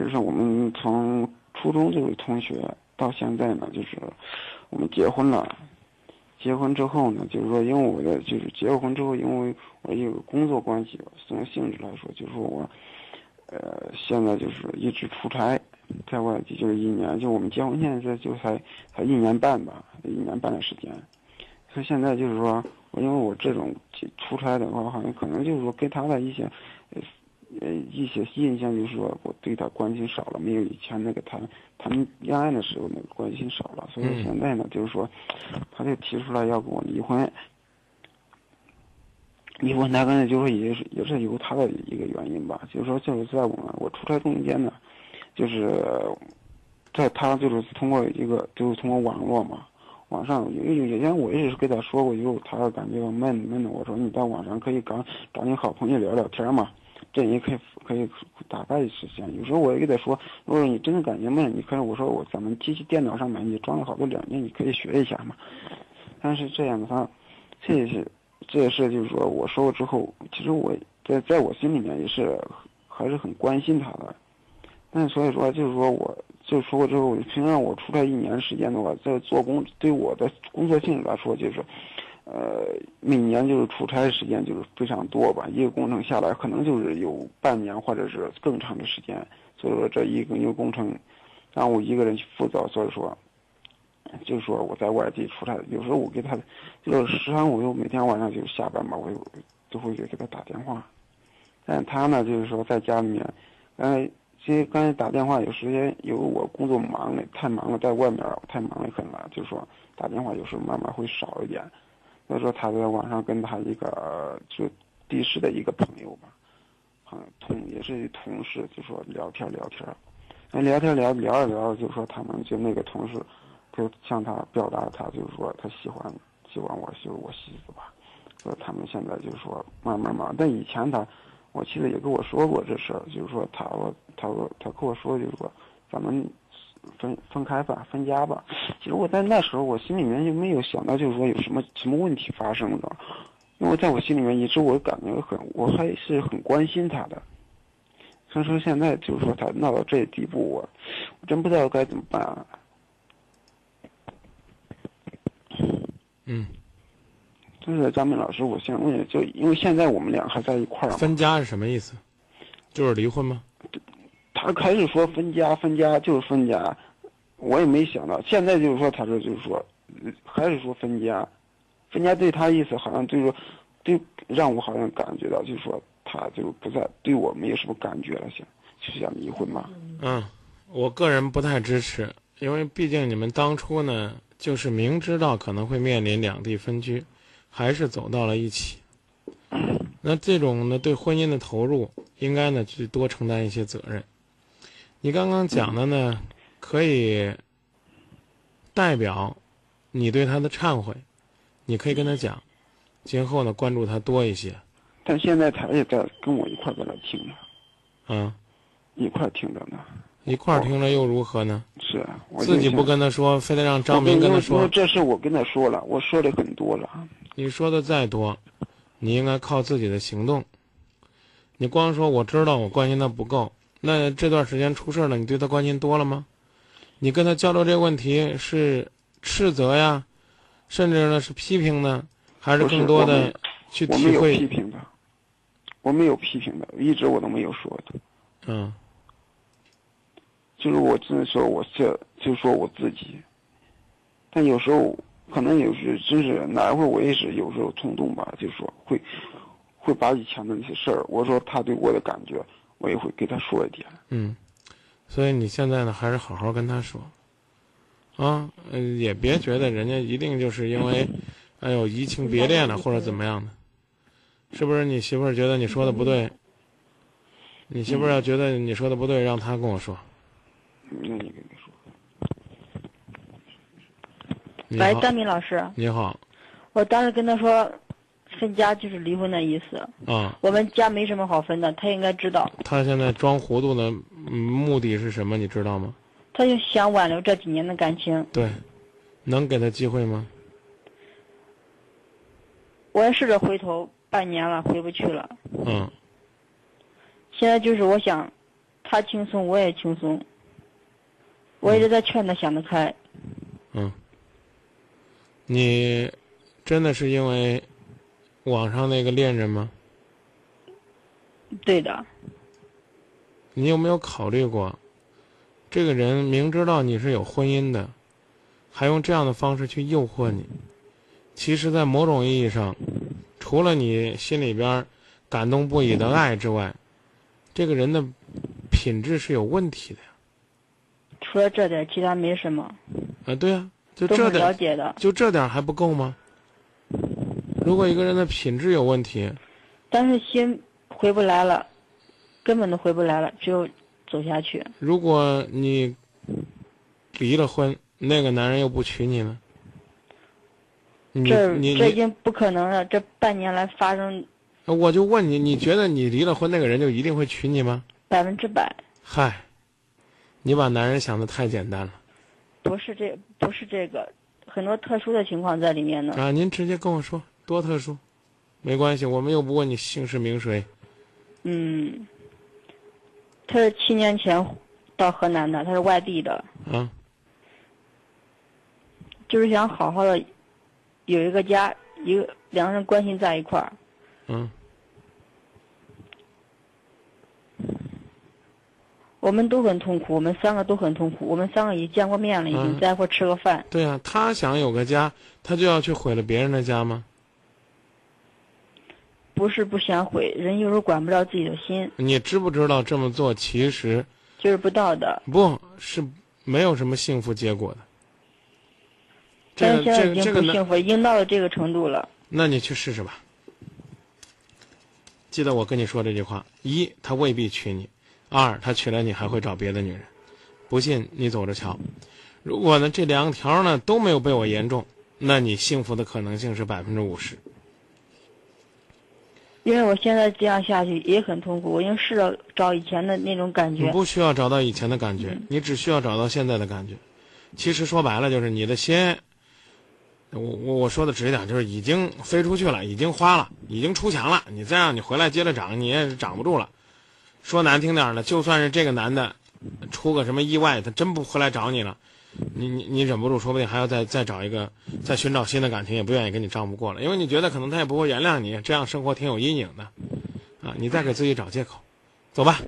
就是我们从初中这位同学，到现在呢，就是我们结婚了。结婚之后呢，就是说，因为我的就是结了婚之后，因为我有工作关系，从性质来说，就是说我，呃，现在就是一直出差，在外地就是一年，就我们结婚现在这就才才一年半吧，一年半的时间。所以现在就是说，因为我这种出差的话，好像可能就是说跟他的一些，呃。呃，一些印象就是说，我对他关心少了，没有以前那个谈谈恋爱的时候那个关心少了，所以现在呢，就是说，他就提出来要跟我离婚。离婚，他可能就是说也是也是由他的一个原因吧，就是说就是在我们我出差中间呢，就是在他就是通过一个就是通过网络嘛，网上有有以前我也是跟他说过，以后他感觉闷闷的，我说你在网上可以找找你好朋友聊聊天嘛。这也可以可以大概实现。有时候我也跟他说，如果你真的感觉闷，你可以我说我咱们机器电脑上面你装了好多软件，你可以学一下嘛。但是这样的话，这也是这也是就是说我说过之后，其实我在在我心里面也是还是很关心他的。但所以说就是说我就说过之后，平常我出差一年时间的话，在做工对我的工作性质来说就是。呃，每年就是出差时间就是非常多吧，一个工程下来可能就是有半年或者是更长的时间，所以说这一个一个工程让我一个人去负责，所以说就是说我在外地出差，有时候我给他就是时常我又每天晚上就下班嘛，我就都会给给他打电话，但他呢就是说在家里面，刚才其实刚才打电话有时间有我工作忙了太忙了，在外面太忙了很了，就是说打电话有时候慢慢会少一点。所以说他在网上跟他一个就地市的一个朋友吧，好像同也是同事，就说聊天聊天，那聊天聊聊着聊着，就说他们就那个同事，就向他表达他就是说他喜欢喜欢我就是我媳妇吧，说他们现在就是说慢慢忙，但以前他，我记得也跟我说过这事儿，就是说他我他说他跟我说就是说咱们。分分开吧，分家吧。其实我在那时候，我心里面就没有想到，就是说有什么什么问题发生的。因为在我心里面，一直我感觉很，我还是很关心他的。所以说现在就是说他闹到这地步，我我真不知道该怎么办。嗯。就是张明老师，我想问，就因为现在我们俩还在一块儿。分家是什么意思？就是离婚吗？他开始说分家，分家就是分家，我也没想到。现在就是说，他说就是说，还是说分家，分家对他意思好像就是说，对让我好像感觉到就是说，他就不再对我没有什么感觉了，想就想离婚嘛。嗯，我个人不太支持，因为毕竟你们当初呢，就是明知道可能会面临两地分居，还是走到了一起。那这种呢，对婚姻的投入，应该呢去多承担一些责任。你刚刚讲的呢，可以代表你对他的忏悔，你可以跟他讲，今后呢关注他多一些。但现在他也在跟我一块在那听呢。啊，一块听着呢。一块听着又如何呢？是啊，自己不跟他说，非得让张明跟他说。这事我跟他说了，我说的很多了。你说的再多，你应该靠自己的行动。你光说我知道，我关心他不够。那这段时间出事了，你对他关心多了吗？你跟他交流这个问题是斥责呀，甚至呢是批评呢，还是更多的去体会？我没有批评的，我没有批评的，一直我都没有说的。嗯，就是我只能说我这就说我自己，但有时候可能有时真是哪一会儿我也是有时候冲动吧，就说会会把以前的那些事儿，我说他对我的感觉。我也会给他说一点。嗯，所以你现在呢，还是好好跟他说，啊，嗯，也别觉得人家一定就是因为，哎呦移情别恋了或者怎么样的，是不是？你媳妇儿觉得你说的不对，你媳妇儿要觉得你说的不对，让他跟我说。那你跟他说。喂，张明老师。你好。我当时跟他说。分家就是离婚的意思啊！我们家没什么好分的，他应该知道。他现在装糊涂的目的是什么？你知道吗？他就想挽留这几年的感情。对，能给他机会吗？我也试着回头，半年了，回不去了。嗯。现在就是我想，他轻松，我也轻松。我一直在劝他想得开。嗯，你真的是因为网上那个恋人吗？对的，你有没有考虑过，这个人明知道你是有婚姻的，还用这样的方式去诱惑你？其实，在某种意义上，除了你心里边感动不已的爱之外，这个人的品质是有问题的呀。除了这点，其他没什么，啊，对啊，就这点了解的。就这点还不够吗？如果一个人的品质有问题，但是心回不来了，根本都回不来了，只有走下去。如果你离了婚，那个男人又不娶你呢？你这这已经不可能了。这半年来发生我就问你，你觉得你离了婚，那个人就一定会娶你吗？百分之百，嗨，你把男人想的太简单了不是这不是这个，很多特殊的情况在里面呢。啊！您直接跟我说多特殊，没关系，我们又不问你姓氏名谁。嗯，他是七年前到河南的，他是外地的，啊，就是想好好的有一个家，一个两个人关心在一块儿。嗯，我们都很痛苦，我们三个都很痛苦，我们三个已经见过面了，已经嗯在一块吃个饭。对啊，他想有个家，他就要去毁了别人的家吗？不是不想毁，人有时候管不了自己的心，你知不知道这么做其实就是不道德。不是没有什么幸福结果的。这个但是现在已？经不幸福，已经到了这个程度了。那你去试试吧。记得我跟你说这句话：一，他未必娶你；二，他娶了你还会找别的女人。不信你走着瞧。如果呢这两条呢都没有被我言中，那你幸福的可能性是百分之五十。因为我现在这样下去也很痛苦，我已经试着找以前的那种感觉。你不需要找到以前的感觉，你只需要找到现在的感觉。其实说白了就是你的心，我我我说的直一点，就是已经飞出去了，已经花了，已经出墙了。你再让你回来接着长，你也是涨不住了。说难听点儿的，就算是这个男的出个什么意外，他真不回来找你了，你你你忍不住，说不定还要再再找一个，再寻找新的感情，也不愿意跟你丈夫过了，因为你觉得可能他也不会原谅你，这样生活挺有阴影的，啊，你再给自己找借口，走吧，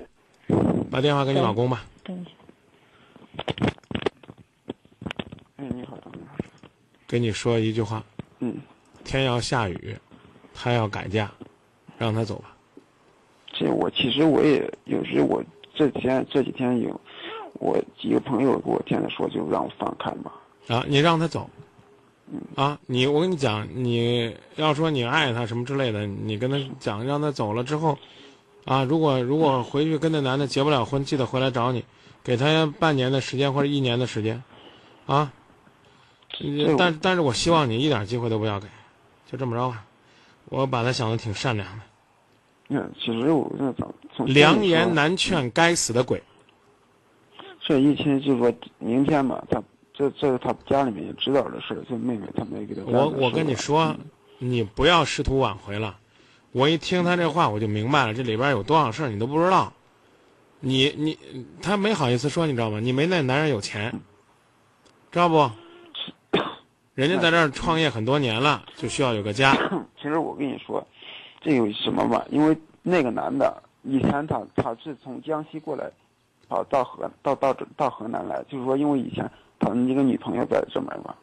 把电话给你老公吧。等一下，哎，你好，你好，跟你说一句话：嗯，天要下雨，他要改嫁，让他走吧。这我其实我也有时我这几天这几天有我几个朋友给我天天说，就让我放开嘛。啊，你让他走。啊，你我跟你讲，你要说你爱他什么之类的，你跟他讲，让他走了之后，啊，如果如果回去跟那男的结不了婚，记得回来找你，给他半年的时间或者一年的时间，啊。这但但是我希望你一点机会都不要给，就这么着吧。我把他想的挺善良的，嗯，其实我这从从良言难劝该死的鬼。这一天就说明天嘛，他这这是他家里面也知道的事儿，这妹妹他没给他我我跟你面说，你不要试图挽回了。我一听他这话，我就明白了，这里边有多少事儿你都不知道。你你他没好意思说，你知道吗？你没那男人有钱，知道不？人家在这儿创业很多年了，就需要有个家。其实我跟你说，这有什么吧？因为那个男的以前他他是从江西过来，跑到河到到这到河南来，就是说因为以前他一个女朋友在这边嘛，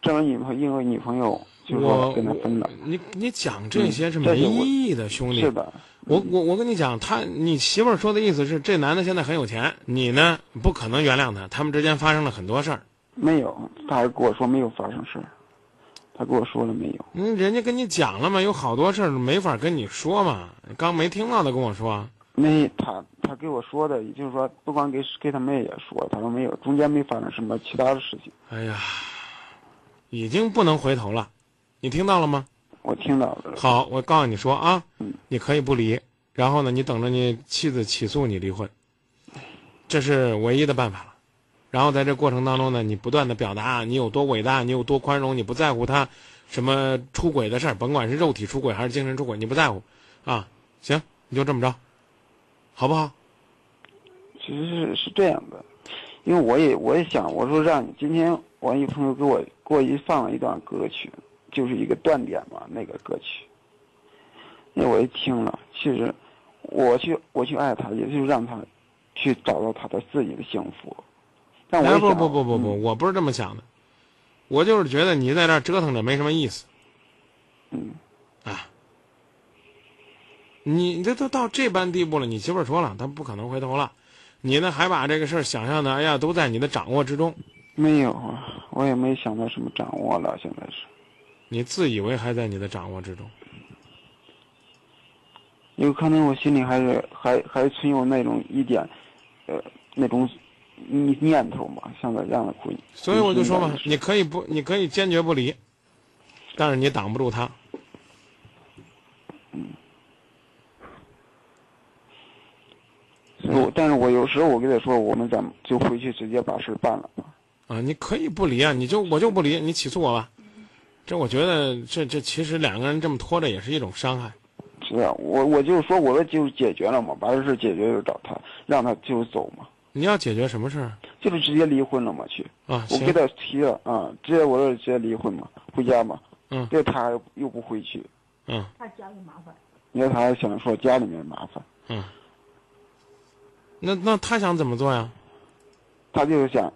这边女朋友因为女朋友就是说跟他分了，你你讲这些是没意义的，兄弟。是的，我我我跟你讲，他你媳妇儿说的意思是，这男的现在很有钱，你呢不可能原谅他，他们之间发生了很多事儿。没有，他还跟我说没有发生事儿，他跟我说了没有，嗯，人家跟你讲了嘛，有好多事儿没法跟你说嘛。刚没听到他跟我说，没他他给我说的，也就是说不光给给他妹也说，他说没有，中间没发生什么其他的事情，哎呀，已经不能回头了，你听到了吗？我听到了。好，我告诉你说啊嗯，你可以不离，然后呢，你等着你妻子起诉你离婚，这是唯一的办法了。然后在这过程当中呢，你不断的表达你有多伟大，你有多宽容，你不在乎他什么出轨的事儿，甭管是肉体出轨还是精神出轨，你不在乎，啊，行，你就这么着，好不好？其实是是这样的，因为我也我也想，我说让你今天我一朋友给我给我一放了一段歌曲，就是一个断点嘛，那个歌曲。那我一听了，其实我去我去爱他，也就是让他去找到他的自己的幸福。但我哎，不不不不不，嗯我不是这么想的，我就是觉得你在这儿折腾着没什么意思。嗯啊，你这都到这般地步了，你媳妇儿说了，她不可能回头了，你呢还把这个事儿想象的，哎呀，都在你的掌握之中，没有啊，我也没想到什么掌握了，现在是。你自以为还在你的掌握之中。有可能我心里还是还还存有那种一点，呃，那种念念头嘛，想着让他回。所以我就说嘛你可以不，你可以坚决不离，但是你挡不住他。所以我，但是我有时候我跟他说，我们咱们就回去直接把事办了吧。啊，你可以不离啊，你就我就不离，你起诉我吧。这我觉得这这其实两个人这么拖着也是一种伤害。是啊，我我就是说，我就解决了嘛，把这事解决就找他，让他就走嘛，你要解决什么事儿就是直接离婚了嘛去。啊？我给，他提了啊，直接我说直接离婚嘛，回家嘛。嗯这他又不回去，嗯怕家里麻烦。因为他还想说家里面麻烦，嗯。那那他想怎么做呀？他就是想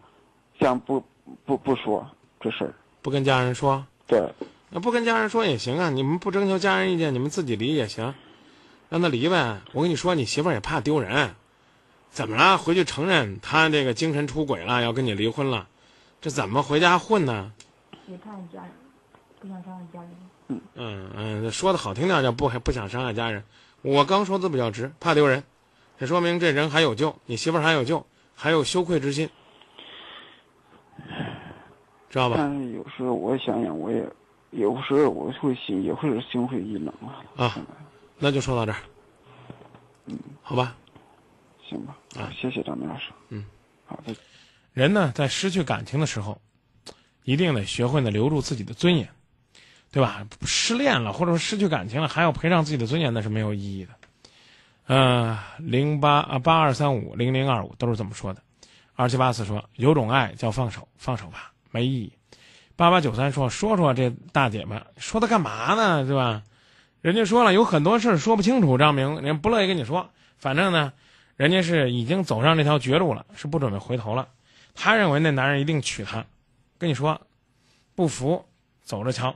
想不不不说这事儿。不跟家人说？对，那不跟家人说也行啊，你们不征求家人意见，你们自己离也行，让他离呗。我跟你说，你媳妇儿也怕丢人，怎么了？回去承认他这个精神出轨了，要跟你离婚了，这怎么回家混呢？也怕家人，不想伤害家人。嗯嗯，说的好听点叫不不想伤害家人，我刚说的比较直，怕丢人，这说明这人还有救，你媳妇儿还有救，还有羞愧之心，知道吧？但是有时候我想想，我也有时候我会心也会心灰意冷啊。啊，那就说到这儿，嗯，好吧。行吧，啊谢谢张明老师。嗯，好的。人呢，在失去感情的时候，一定得学会呢留住自己的尊严，对吧？失恋了或者说失去感情了，还要赔上自己的尊严，那是没有意义的。呃，零八啊八二三五零零二五都是这么说的。二七八四说有种爱叫放手，放手吧，没意义。八八九三说说说这大姐们说她干嘛呢，是吧？人家说了有很多事说不清楚，张明人不乐意跟你说，反正呢，人家是已经走上这条绝路了，是不准备回头了。他认为那男人一定娶她，跟你说，不服，走着瞧。